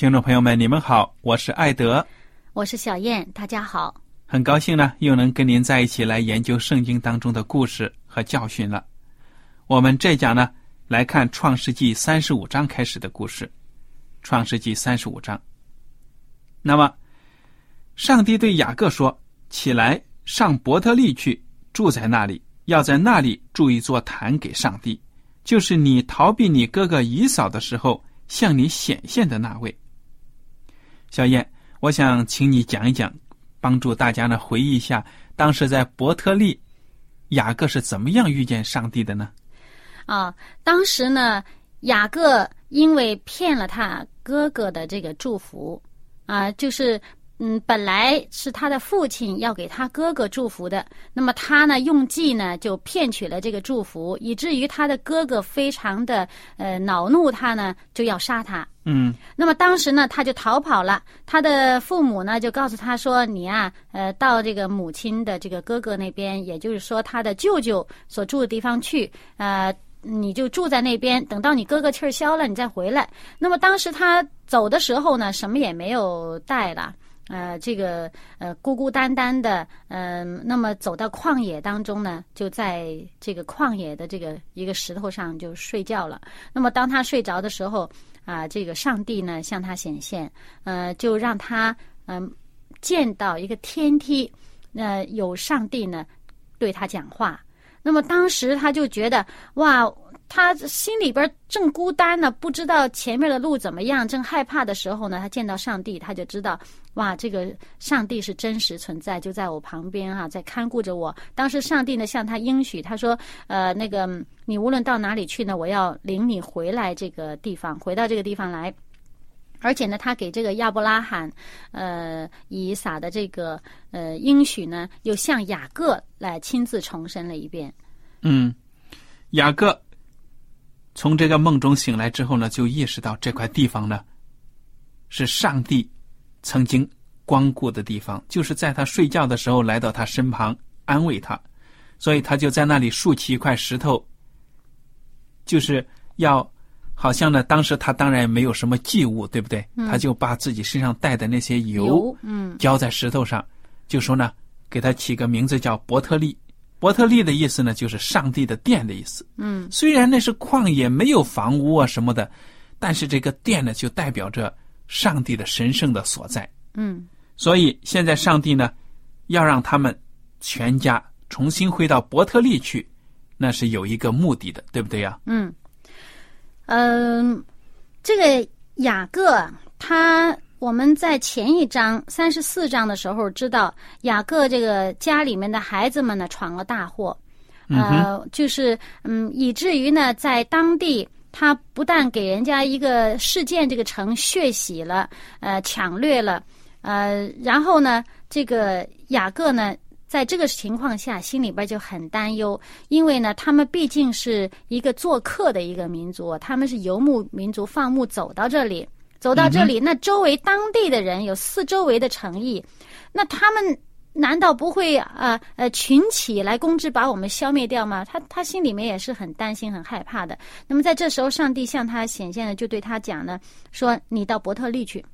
听众朋友们，你们好，我是艾德，我是小燕，大家好。很高兴呢，又能跟您在一起来研究圣经当中的故事和教训了。我们这讲呢，来看《创世纪》三十五章开始的故事，《创世纪》三十五章。那么，上帝对雅各说：“起来，上伯特利去，住在那里，要在那里筑一座坛给上帝，就是你逃避你哥哥以扫的时候向你显现的那位。”小燕，我想请你讲一讲，帮助大家呢回忆一下当时在伯特利，雅各是怎么样遇见上帝的呢？啊，当时呢，雅各因为骗了他哥哥的这个祝福，啊，就是嗯，本来是他的父亲要给他哥哥祝福的，那么他呢用计呢就骗取了这个祝福，以至于他的哥哥非常的呃恼怒，他呢就要杀他。嗯，那么当时呢，他就逃跑了。他的父母呢，就告诉他说：“你啊，呃，到这个母亲的这个哥哥那边，也就是说他的舅舅所住的地方去，呃，你就住在那边，等到你哥哥气儿消了，你再回来。”那么当时他走的时候呢，什么也没有带了，呃，这个呃孤孤单单的，嗯，那么走到旷野当中呢，就在这个旷野的这个一个石头上就睡觉了。那么当他睡着的时候，啊，这个上帝呢向他显现，呃，就让他嗯见到一个天梯，那有上帝呢对他讲话。那么当时他就觉得哇，他心里边正孤单呢，不知道前面的路怎么样，正害怕的时候呢，他见到上帝，他就知道哇，这个上帝是真实存在，就在我旁边哈，在看顾着我。当时上帝呢向他应许，他说呃，那个你无论到哪里去呢，我要领你回来这个地方，回到这个地方来。而且呢，他给这个亚伯拉罕，呃，以撒的这个呃应许呢，又向雅各来亲自重申了一遍。嗯，雅各从这个梦中醒来之后呢，就意识到这块地方呢，是上帝曾经光顾的地方，就是在他睡觉的时候来到他身旁安慰他，所以他就在那里竖起一块石头，就是要。好像呢，当时他当然没有什么祭物，对不对？他就把自己身上带的那些油，嗯，浇在石头上，就说呢，给他起个名字叫伯特利。伯特利的意思呢，就是上帝的殿的意思。嗯，虽然那是旷野，没有房屋啊什么的，但是这个殿呢，就代表着上帝的神圣的所在。嗯，所以现在上帝呢，要让他们全家重新回到伯特利去，那是有一个目的的，对不对呀？嗯。嗯，这个雅各他，我们在前一章三十四章的时候知道，雅各这个家里面的孩子们呢闯了大祸，呃，就是嗯，以至于呢，在当地他不但给人家一个事件这个城血洗了，呃，抢掠了，呃，然后呢，这个雅各呢，在这个情况下，心里边就很担忧，因为呢，他们毕竟是一个做客的一个民族，他们是游牧民族，放牧走到这里，走到这里，那周围当地的人有四周围的诚意，那他们难道不会啊呃群起来攻之，把我们消灭掉吗？他他心里面也是很担心、很害怕的。那么在这时候，上帝向他显现了，就对他讲呢，说你到伯特利去，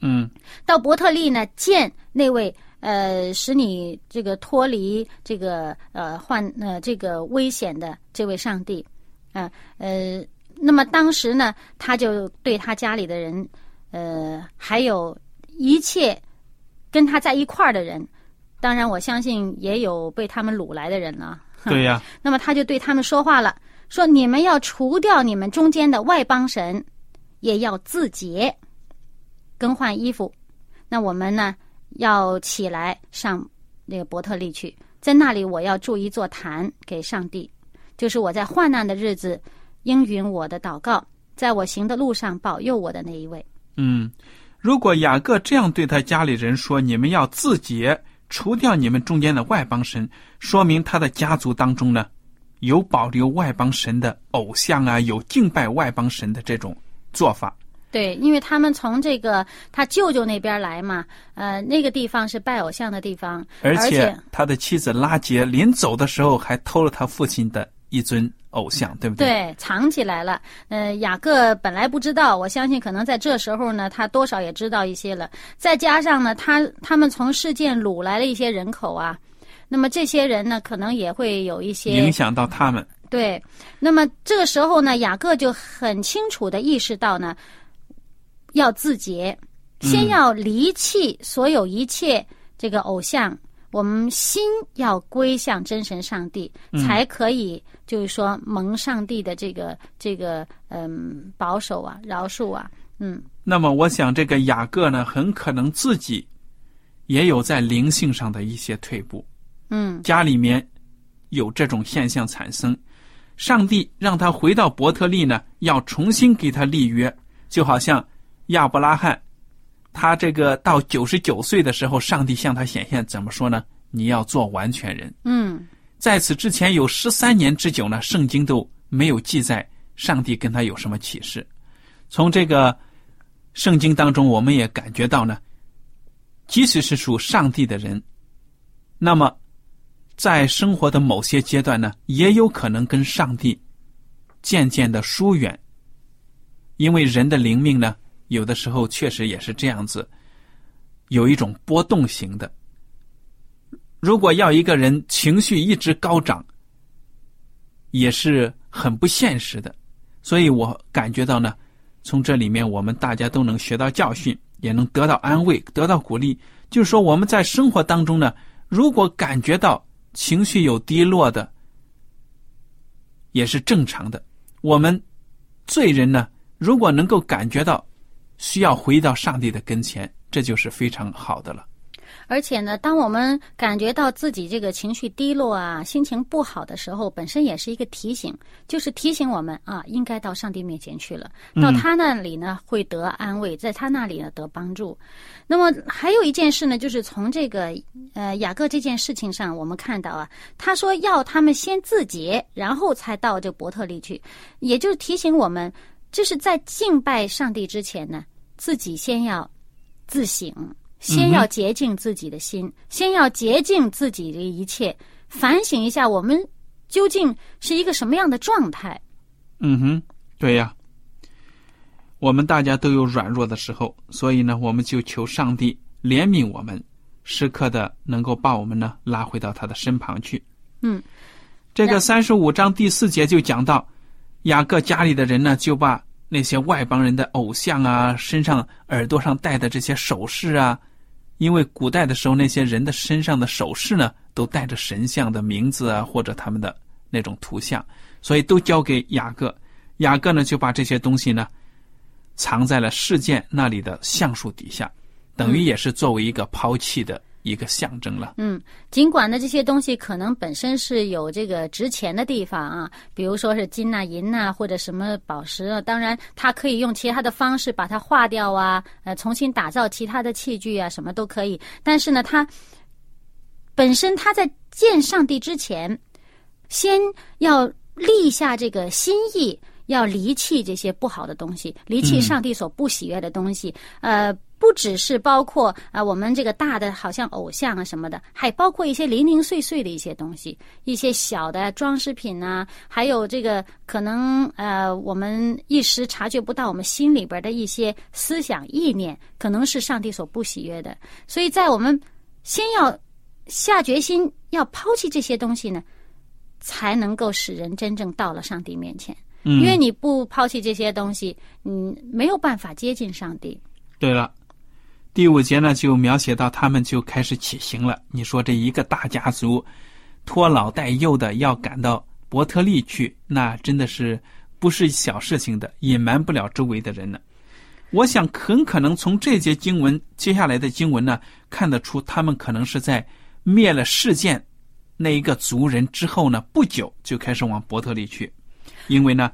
嗯到伯特利呢见那位。呃，使你这个脱离这个呃患呃这个危险的这位上帝，啊呃，那么当时呢，他就对他家里的人，呃，还有一切跟他在一块儿的人，当然我相信也有被他们掳来的人呢。对呀，那么他就对他们说话了，说你们要除掉你们中间的外邦神，也要自洁，更换衣服。那我们呢？要起来上那个伯特利去，在那里我要筑一座坛给上帝，就是我在患难的日子应允我的祷告，在我行的路上保佑我的那一位。嗯，如果雅各这样对他家里人说：“你们要自洁，除掉你们中间的外邦神”，说明他的家族当中呢有保留外邦神的偶像啊，有敬拜外邦神的这种做法。对，因为他们从这个他舅舅那边来嘛，呃，那个地方是拜偶像的地方，而且他的妻子拉杰临走的时候还偷了他父亲的一尊偶像，对不对？对，藏起来了。呃，雅各本来不知道，我相信可能在这时候呢，他多少也知道一些了。再加上呢，他他们从事件掳来了一些人口啊，那么这些人呢，可能也会有一些影响到他们。对，那么这个时候呢，雅各就很清楚的意识到呢。要自洁，先要离弃所有一切这个偶像，我们心要归向真神上帝，才可以就是说蒙上帝的这个这个嗯保守啊饶恕啊嗯。那么我想这个雅各呢，很可能自己也有在灵性上的一些退步，嗯，家里面有这种现象产生，上帝让他回到伯特利呢，要重新给他立约，就好像。亚伯拉罕，他这个到九十九岁的时候，上帝向他显现，怎么说呢？你要做完全人。嗯，在此之前有十三年之久呢，圣经都没有记载上帝跟他有什么启示。从这个圣经当中，我们也感觉到呢，即使是属上帝的人，那么在生活的某些阶段呢，也有可能跟上帝渐渐的疏远，因为人的灵命呢。有的时候确实也是这样子，有一种波动型的。如果要一个人情绪一直高涨，也是很不现实的。所以我感觉到呢，从这里面我们大家都能学到教训，也能得到安慰，得到鼓励。就是说我们在生活当中呢，如果感觉到情绪有低落的，也是正常的。我们罪人呢，如果能够感觉到。需要回到上帝的跟前，这就是非常好的了。而且呢，当我们感觉到自己这个情绪低落啊、心情不好的时候，本身也是一个提醒，就是提醒我们啊，应该到上帝面前去了。到他那里呢，会得安慰，在他那里呢得帮助。那么还有一件事呢，就是从这个呃雅各这件事情上，我们看到啊，他说要他们先自洁，然后才到这伯特利去，也就是提醒我们。就是在敬拜上帝之前呢，自己先要自省，先要洁净自己的心，先要洁净自己的一切，反省一下我们究竟是一个什么样的状态。嗯哼，对呀，我们大家都有软弱的时候，所以呢，我们就求上帝怜悯我们，时刻的能够把我们呢拉回到他的身旁去。嗯，这个三十五章第四节就讲到，雅各家里的人呢就把。那些外邦人的偶像啊，身上、耳朵上戴的这些首饰啊，因为古代的时候，那些人的身上的首饰呢，都带着神像的名字啊，或者他们的那种图像，所以都交给雅各。雅各呢，就把这些东西呢，藏在了事件那里的橡树底下，等于也是作为一个抛弃的。一个象征了。嗯，尽管呢，这些东西可能本身是有这个值钱的地方啊，比如说是金呐、银呐，或者什么宝石啊。当然，它可以用其他的方式把它化掉啊，呃，重新打造其他的器具啊，什么都可以。但是呢，它本身它在见上帝之前，先要立下这个心意，要离弃这些不好的东西，离弃上帝所不喜悦的东西。呃，不只是包括啊、我们这个大的，好像偶像啊什么的，还包括一些零零碎碎的一些东西，一些小的装饰品啊，还有这个可能呃，我们一时察觉不到我们心里边的一些思想意念，可能是上帝所不喜悦的。所以在我们先要下决心要抛弃这些东西呢，才能够使人真正到了上帝面前。嗯，因为你不抛弃这些东西，你，没有办法接近上帝。对了，第五节呢就描写到他们就开始起行了。你说这一个大家族拖老带幼的要赶到伯特利去，那真的是不是小事情的，隐瞒不了周围的人呢。我想很可能从这节经文接下来的经文呢，看得出他们可能是在灭了事件那一个族人之后呢，不久就开始往伯特利去，因为呢。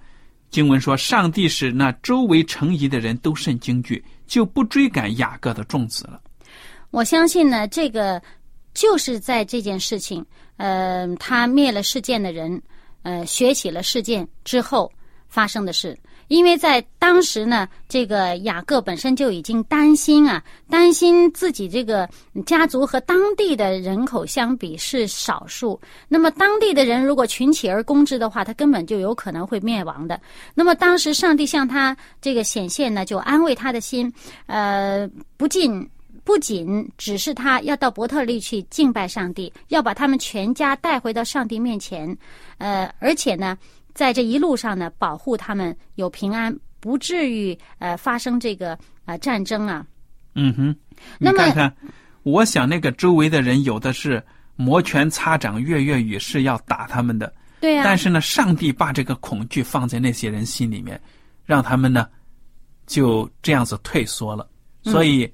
经文说，上帝使那周围成疑的人都甚惊惧，就不追赶雅各的众子了。我相信呢，这个就是在这件事情，呃，他灭了事件的人，呃，学起了事件之后发生的事。因为在当时呢，这个雅各本身就已经担心啊，担心自己这个家族和当地的人口相比是少数。那么当地的人如果群起而攻之的话，他根本就有可能会灭亡的。那么当时上帝向他这个显现呢，就安慰他的心，呃，不仅不仅只是他要到伯特利去敬拜上帝，要把他们全家带回到上帝面前，呃，而且呢。在这一路上呢，保护他们有平安，不至于呃发生这个呃战争啊。嗯哼，那么看看，我想那个周围的人有的是摩拳擦掌、跃跃欲试要打他们的，对呀、但是呢，上帝把这个恐惧放在那些人心里面，让他们呢就这样子退缩了。所以，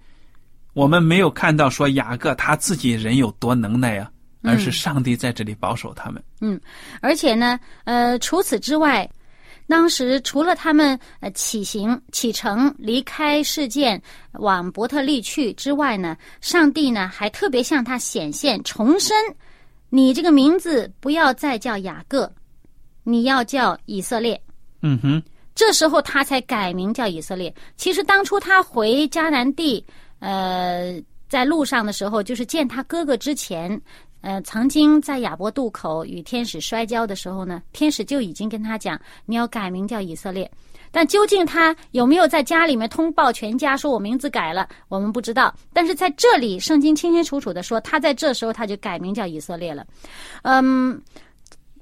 我们没有看到说雅各他自己人有多能耐啊，而是上帝在这里保守他们。嗯而且呢，呃，除此之外，当时除了他们呃起行启程离开事件往伯特利去之外呢，上帝呢还特别向他显现，重申你这个名字不要再叫雅各，你要叫以色列。嗯哼，这时候他才改名叫以色列。其实当初他回迦南地，呃，在路上的时候，就是见他哥哥之前，呃，曾经在亚伯渡口与天使摔跤的时候呢，天使就已经跟他讲，你要改名叫以色列。但究竟他有没有在家里面通报全家，说我名字改了，我们不知道。但是在这里，圣经清清楚楚的说，他在这时候他就改名叫以色列了。嗯，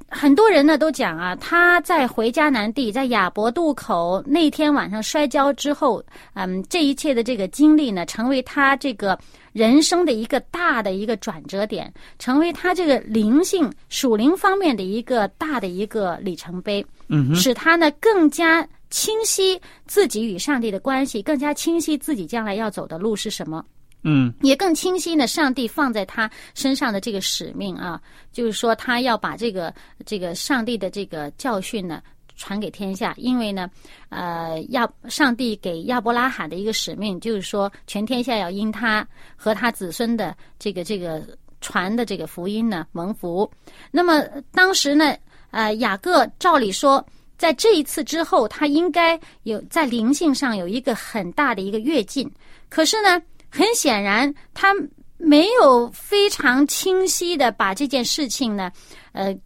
很多人呢都讲啊，他在回迦南地，在亚伯渡口那天晚上摔跤之后，嗯，这一切的这个经历呢，成为他这个人生的一个大的一个转折点，成为他这个灵性属灵方面的一个大的一个里程碑，嗯哼，使他呢更加清晰自己与上帝的关系，更加清晰自己将来要走的路是什么。嗯也更清晰呢，上帝放在他身上的这个使命啊，就是说他要把这个这个上帝的这个教训呢传给天下，因为呢，呃，亚上帝给亚伯拉罕的一个使命，就是说全天下要因他和他子孙的这个这个传的这个福音呢蒙福。那么当时呢，呃，雅各照理说。在这一次之后，他应该有在灵性上有一个很大的一个跃进。可是呢，很显然，他没有非常清晰的把这件事情呢，呃，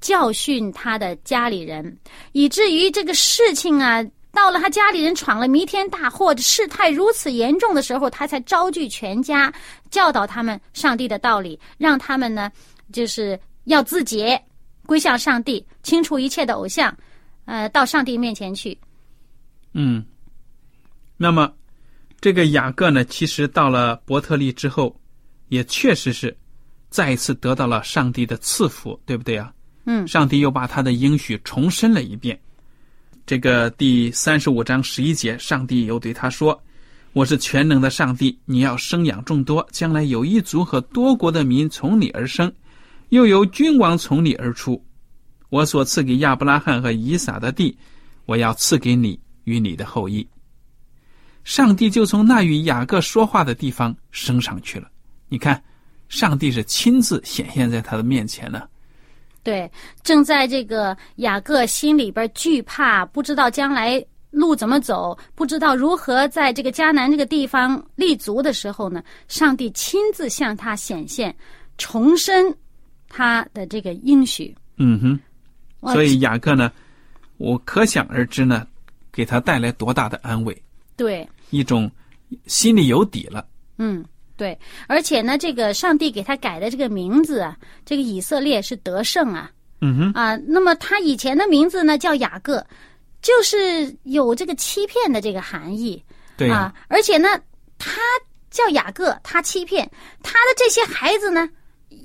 教训他的家里人，以至于这个事情啊，到了他家里人闯了弥天大祸，事态如此严重的时候，他才招聚全家，教导他们上帝的道理，让他们呢，就是要自洁，归向上帝，清除一切的偶像，呃，到上帝面前去。嗯。那么，这个雅各呢，其实到了伯特利之后，也确实是再一次得到了上帝的赐福，对不对啊？嗯上帝又把他的应许重申了一遍。这个第三十五章十一节，上帝又对他说：“我是全能的上帝，你要生养众多，将来有一族和多国的民从你而生，又有君王从你而出。我所赐给亚伯拉罕和以撒的地，我要赐给你与你的后裔。”上帝就从那与雅各说话的地方升上去了。你看，上帝是亲自显现在他的面前呢。对，正在这个雅各心里边惧怕，不知道将来路怎么走，不知道如何在这个迦南这个地方立足的时候呢，上帝亲自向他显现，重申他的这个应许。嗯哼，所以雅各呢，我可想而知呢，给他带来多大的安慰，对，一种心里有底了。嗯，对，而且呢，这个上帝给他改的这个名字啊，这个以色列是得胜啊嗯哼，啊。那么他以前的名字呢叫雅各，就是有这个欺骗的这个含义对呀、啊。而且呢，他叫雅各，他欺骗他的这些孩子呢，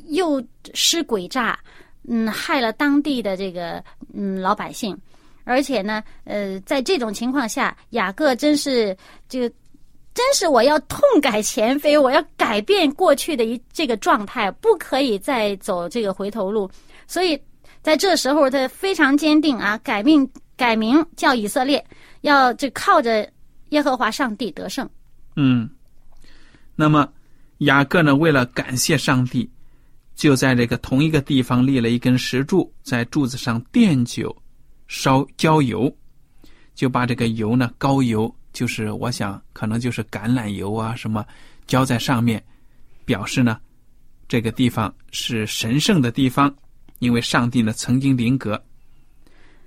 又施诡诈，嗯，害了当地的这个嗯老百姓。而且呢，呃，在这种情况下，雅各真是这个，真是我要痛改前非，我要改变过去的一这个状态，不可以再走这个回头路。所以在这时候，他非常坚定啊，改命改名叫以色列，要就靠着耶和华上帝得胜。嗯，那么雅各呢，为了感谢上帝，就在这个同一个地方立了一根石柱，在柱子上奠酒、烧浇油，就把这个油呢，高油，就是我想可能就是橄榄油啊什么，浇在上面，表示呢，这个地方是神圣的地方，因为上帝呢曾经临格。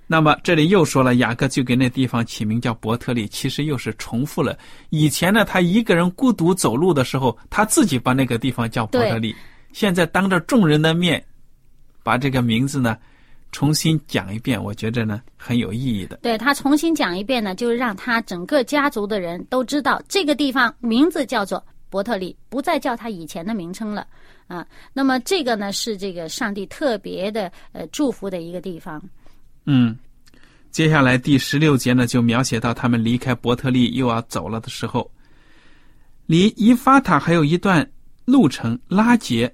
那么这里又说了，雅各就给那地方起名叫伯特利，其实又是重复了以前呢，他一个人孤独走路的时候，他自己把那个地方叫伯特利。现在当着众人的面，把这个名字呢重新讲一遍，我觉着呢很有意义的。对他重新讲一遍呢，就是让他整个家族的人都知道这个地方名字叫做伯特利，不再叫他以前的名称了啊。那么这个呢是这个上帝特别的呃祝福的一个地方。嗯，接下来第十六节呢，就描写到他们离开伯特利又要走了的时候，离以法塔还有一段路程，拉杰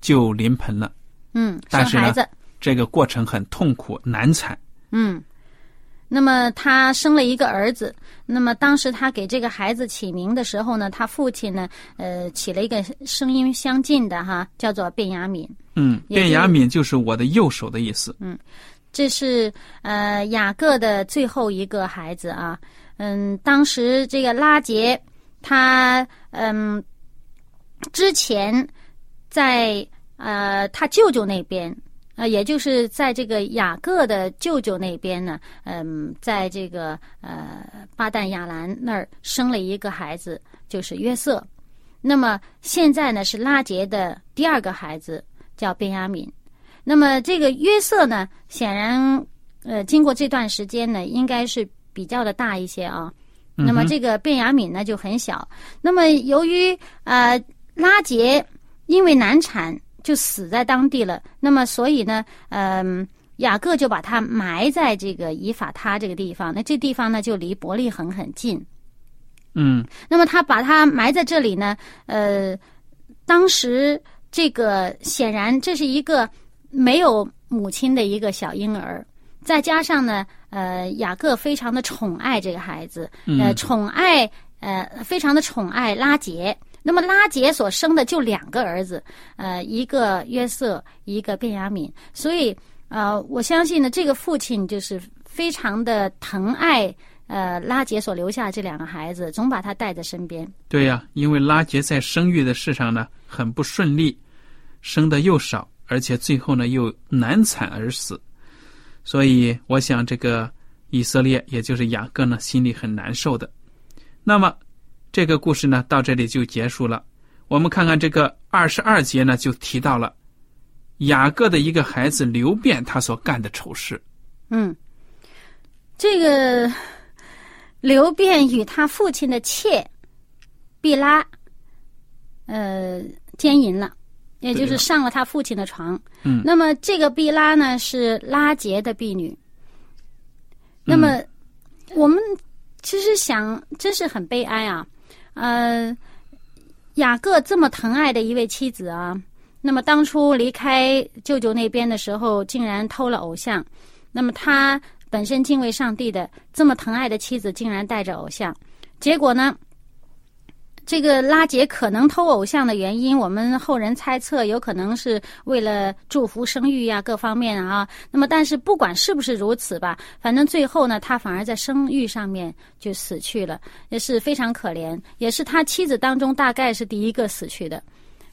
就临盆了。嗯，但是呢生孩子，这个过程很痛苦难产。嗯。那么他生了一个儿子，那么当时他给这个孩子起名的时候呢，他父亲呢，呃，起了一个声音相近的哈，叫做卞雅敏。嗯，卞雅敏就是我的右手的意思。嗯这是呃雅各的最后一个孩子啊。嗯，当时这个拉杰，他嗯之前在呃他舅舅那边。呃，也就是在这个雅各的舅舅那边呢，嗯，在这个呃巴旦亚兰那儿生了一个孩子，就是约瑟。那么现在呢是拉杰的第二个孩子，叫便雅敏。那么这个约瑟呢，显然呃经过这段时间呢，应该是比较的大一些啊。那么这个便雅敏呢就很小。那么由于呃拉杰因为难产就死在当地了，那么所以呢，嗯、雅各就把他埋在这个以法他这个地方。那这地方呢就离伯利恒很近。嗯那么他把他埋在这里呢，呃，当时这个显然这是一个没有母亲的一个小婴儿，再加上呢，呃，雅各非常的宠爱这个孩子，呃，嗯宠爱呃非常的宠爱拉结。那么拉杰所生的就两个儿子，呃，一个约瑟，一个便雅悯，所以呃，我相信呢，这个父亲就是非常的疼爱呃拉杰所留下这两个孩子，总把他带在身边。对呀、因为拉杰在生育的事上呢很不顺利，生的又少，而且最后呢又难产而死，所以我想这个以色列也就是雅各呢心里很难受的。那么这个故事呢到这里就结束了。我们看看这个二十二节呢就提到了雅各的一个孩子刘辩他所干的丑事。嗯，这个刘辩与他父亲的妾毕拉，呃，奸淫了，也就是上了他父亲的床。嗯那么这个毕拉呢是拉杰的婢女。那么我们其实想，真是很悲哀啊。呃，雅各这么疼爱的一位妻子啊，那么当初离开舅舅那边的时候，竟然偷了偶像。那么他本身敬畏上帝的这么疼爱的妻子，竟然带着偶像，结果呢，这个拉杰可能偷偶像的原因，我们后人猜测有可能是为了祝福生育呀，各方面啊。那么，但是不管是不是如此吧，反正最后呢，他反而在生育上面就死去了，也是非常可怜，也是他妻子当中大概是第一个死去的。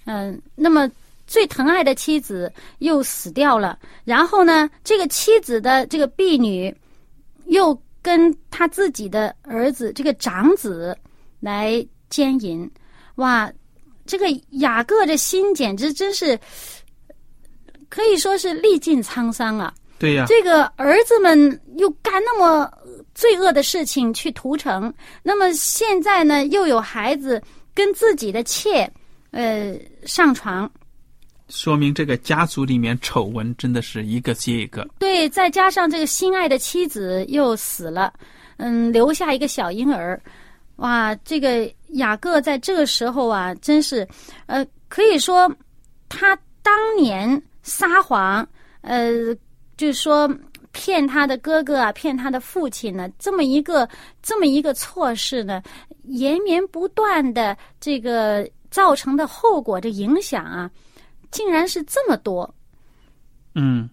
嗯，那么最疼爱的妻子又死掉了，然后呢，这个妻子的这个婢女又跟他自己的儿子这个长子来。奸淫，哇！这个雅各的心简直真是可以说是历尽沧桑啊。对呀，这个儿子们又干那么罪恶的事情去屠城，那么现在呢，又有孩子跟自己的妾呃上床，说明这个家族里面丑闻真的是一个接一个。对，再加上这个心爱的妻子又死了，嗯，留下一个小婴儿。哇，这个雅各在这个时候啊，真是，呃，可以说他当年撒谎，呃，就是说骗他的哥哥啊，骗他的父亲呢，这么一个这么一个错事呢，延绵不断的这个造成的后果的影响啊，竟然是这么多。嗯，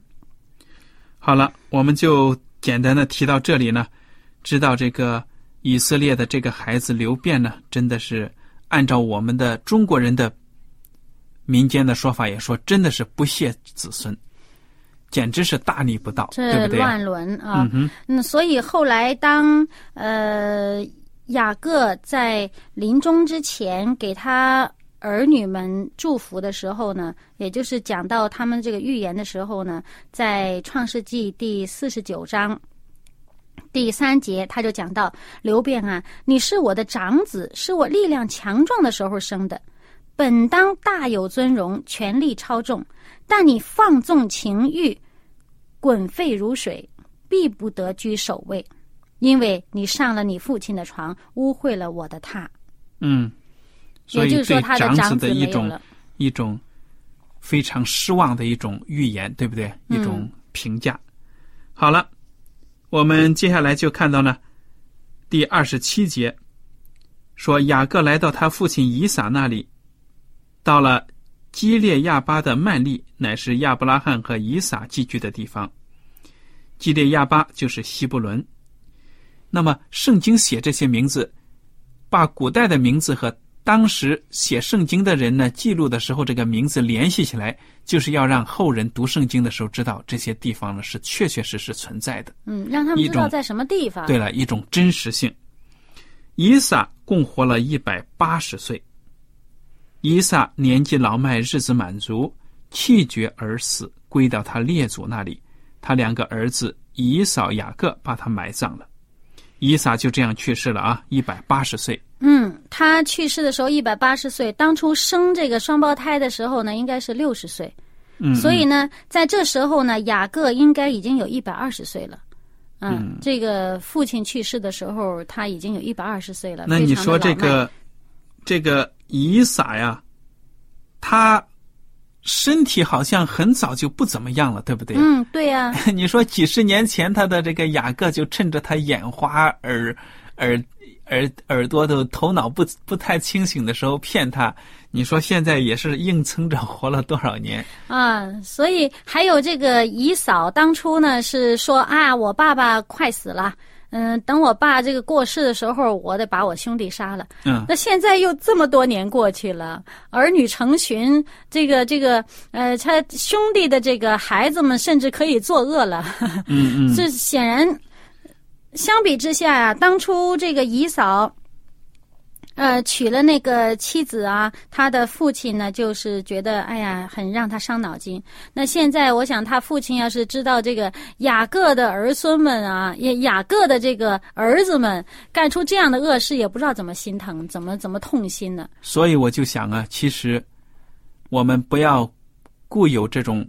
好了，我们就简单的提到这里呢，知道这个。以色列的这个孩子刘辩呢，真的是按照我们的中国人的民间的说法，也说真的是不孝子孙，简直是大逆不道，对不对？乱伦啊！嗯，所以后来当呃雅各在临终之前给他儿女们祝福的时候呢，也就是讲到他们这个预言的时候呢，在创世纪第四十九章。第三节，他就讲到刘辩啊，你是我的长子，是我力量强壮的时候生的，本当大有尊荣，权力超重，但你放纵情欲，滚沸如水，必不得居首位，因为你上了你父亲的床，污秽了我的榻。嗯，也就是说，他的长子的一种一种非常失望的一种预言，对不对？一种评价。好了。我们接下来就看到呢，第二十七节说雅各来到他父亲以撒那里，到了基列亚巴的曼利，乃是亚伯拉罕和以撒寄居的地方。基列亚巴就是希伯伦。那么圣经写这些名字，把古代的名字和。当时写圣经的人呢，记录的时候，这个名字联系起来，就是要让后人读圣经的时候知道这些地方呢是确确实实存在的。嗯，让他们知道在什么地方。对了，一种真实性。以撒共活了一百八十岁。以撒年纪老迈，日子满足，气绝而死，归到他列祖那里。他两个儿子以扫、雅各把他埋葬了。以撒就这样去世了啊，一百八十岁。嗯，他去世的时候一百八十岁，当初生这个双胞胎的时候呢，应该是六十岁。嗯，所以呢，在这时候呢，雅各应该已经有一百二十岁了。嗯，这个父亲去世的时候，他已经有一百二十岁了。那你说这个这个以撒呀，他身体好像很早就不怎么样了，对不对？嗯，对呀。你说几十年前他的这个雅各就趁着他眼花耳耳。耳耳朵都头脑不不太清醒的时候骗他，你说现在也是硬撑着活了多少年啊？所以还有这个姨嫂，当初呢是说啊，我爸爸快死了，嗯，等我爸这个过世的时候，我得把我兄弟杀了。嗯，那现在又这么多年过去了，儿女成群，这个这个呃，他兄弟的这个孩子们甚至可以作恶了。嗯嗯，这显然。相比之下呀，当初这个姨嫂，呃，娶了那个妻子啊，他的父亲呢，就是觉得哎呀，很让他伤脑筋。那现在，我想他父亲要是知道这个雅各的儿孙们啊，也雅各的这个儿子们干出这样的恶事，也不知道怎么心疼，怎么怎么痛心呢？所以我就想啊，其实我们不要固有这种。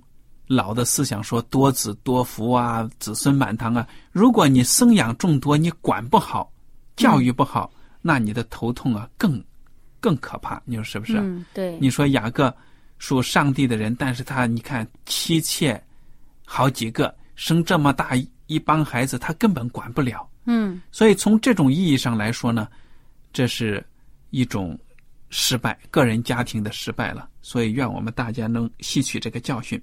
老的思想说多子多福啊，子孙满堂啊。如果你生养众多，你管不好，教育不好，那你的头痛啊更更可怕。你说是不是？嗯，对。你说雅各属上帝的人，但是他你看妻妾好几个，生这么大一帮孩子，他根本管不了。嗯。所以从这种意义上来说呢，这是一种失败，个人家庭的失败了。所以，愿我们大家能吸取这个教训。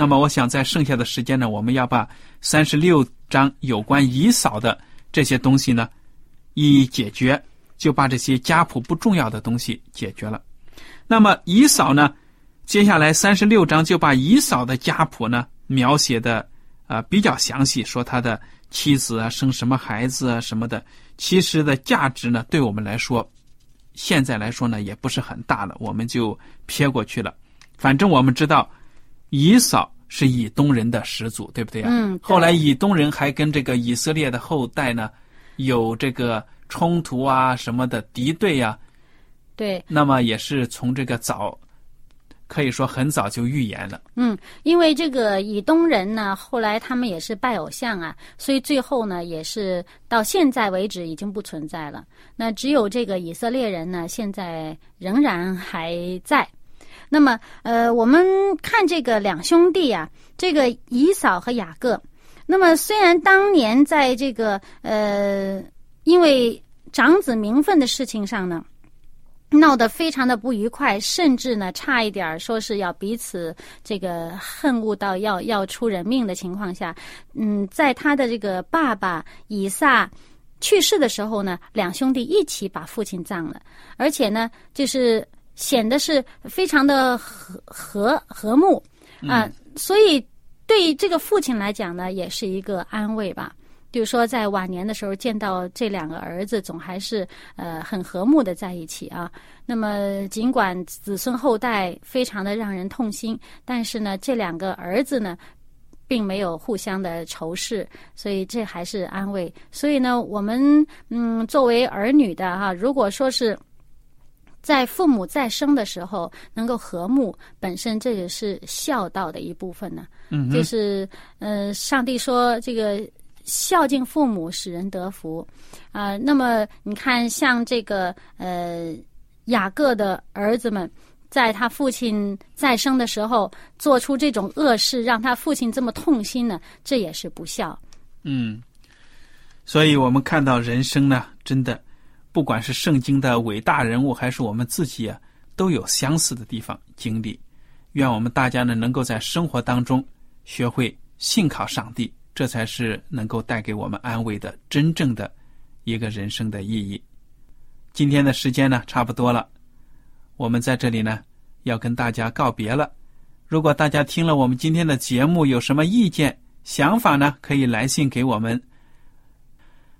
那么，我想在剩下的时间呢，我们要把三十六章有关姨嫂的这些东西呢，一一解决，就把这些家谱不重要的东西解决了。那么，姨嫂呢，接下来三十六章就把姨嫂的家谱呢描写的啊比较详细，说他的妻子啊生什么孩子啊什么的。其实的价值呢，对我们来说，现在来说呢也不是很大了，我们就撇过去了。反正我们知道。以扫是以东人的始祖，对不对啊？嗯。后来以东人还跟这个以色列的后代呢，有这个冲突啊什么的敌对呀。对。那么也是从这个早，可以说很早就预言了。嗯，因为这个以东人呢，后来他们也是拜偶像啊，所以最后呢，也是到现在为止已经不存在了。那只有这个以色列人呢，现在仍然还在。那么，呃，我们看这个两兄弟啊，这个以扫和雅各。那么，虽然当年在这个呃，因为长子名分的事情上呢，闹得非常的不愉快，甚至呢，差一点说是要彼此这个恨恶到要要出人命的情况下，嗯，在他的这个爸爸以撒去世的时候呢，两兄弟一起把父亲葬了，而且呢，就是。显得是非常的和和和睦啊，所以对这个父亲来讲呢，也是一个安慰吧。就是说，在晚年的时候见到这两个儿子，总还是呃很和睦的在一起啊。那么，尽管子孙后代非常的让人痛心，但是呢，这两个儿子呢，并没有互相的仇视，所以这还是安慰。所以呢，我们嗯，作为儿女的哈，如果说是。在父母在生的时候能够和睦，本身这也是孝道的一部分呢。嗯，就是呃，上帝说这个孝敬父母使人得福啊。那么你看，像这个呃雅各的儿子们，在他父亲再生的时候做出这种恶事，让他父亲这么痛心呢，这也是不孝。嗯，所以我们看到人生呢，真的。不管是圣经的伟大人物，还是我们自己啊，都有相似的地方经历。愿我们大家呢，能够在生活当中学会信靠上帝，这才是能够带给我们安慰的真正的一个人生的意义。今天的时间呢，差不多了，我们在这里呢，要跟大家告别了。如果大家听了我们今天的节目，有什么意见、想法呢，可以来信给我们。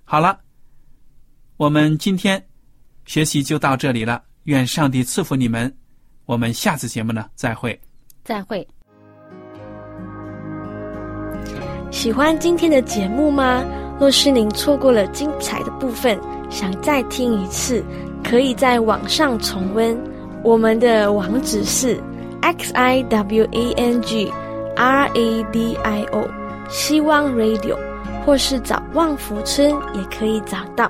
好了。我们今天学习就到这里了，愿上帝赐福你们。我们下次节目呢，再会。再会。喜欢今天的节目吗？若是您错过了精彩的部分，想再听一次，可以在网上重温。我们的网址是 x i w a n g r a d i o 希望 Radio，或是找旺福村也可以找到。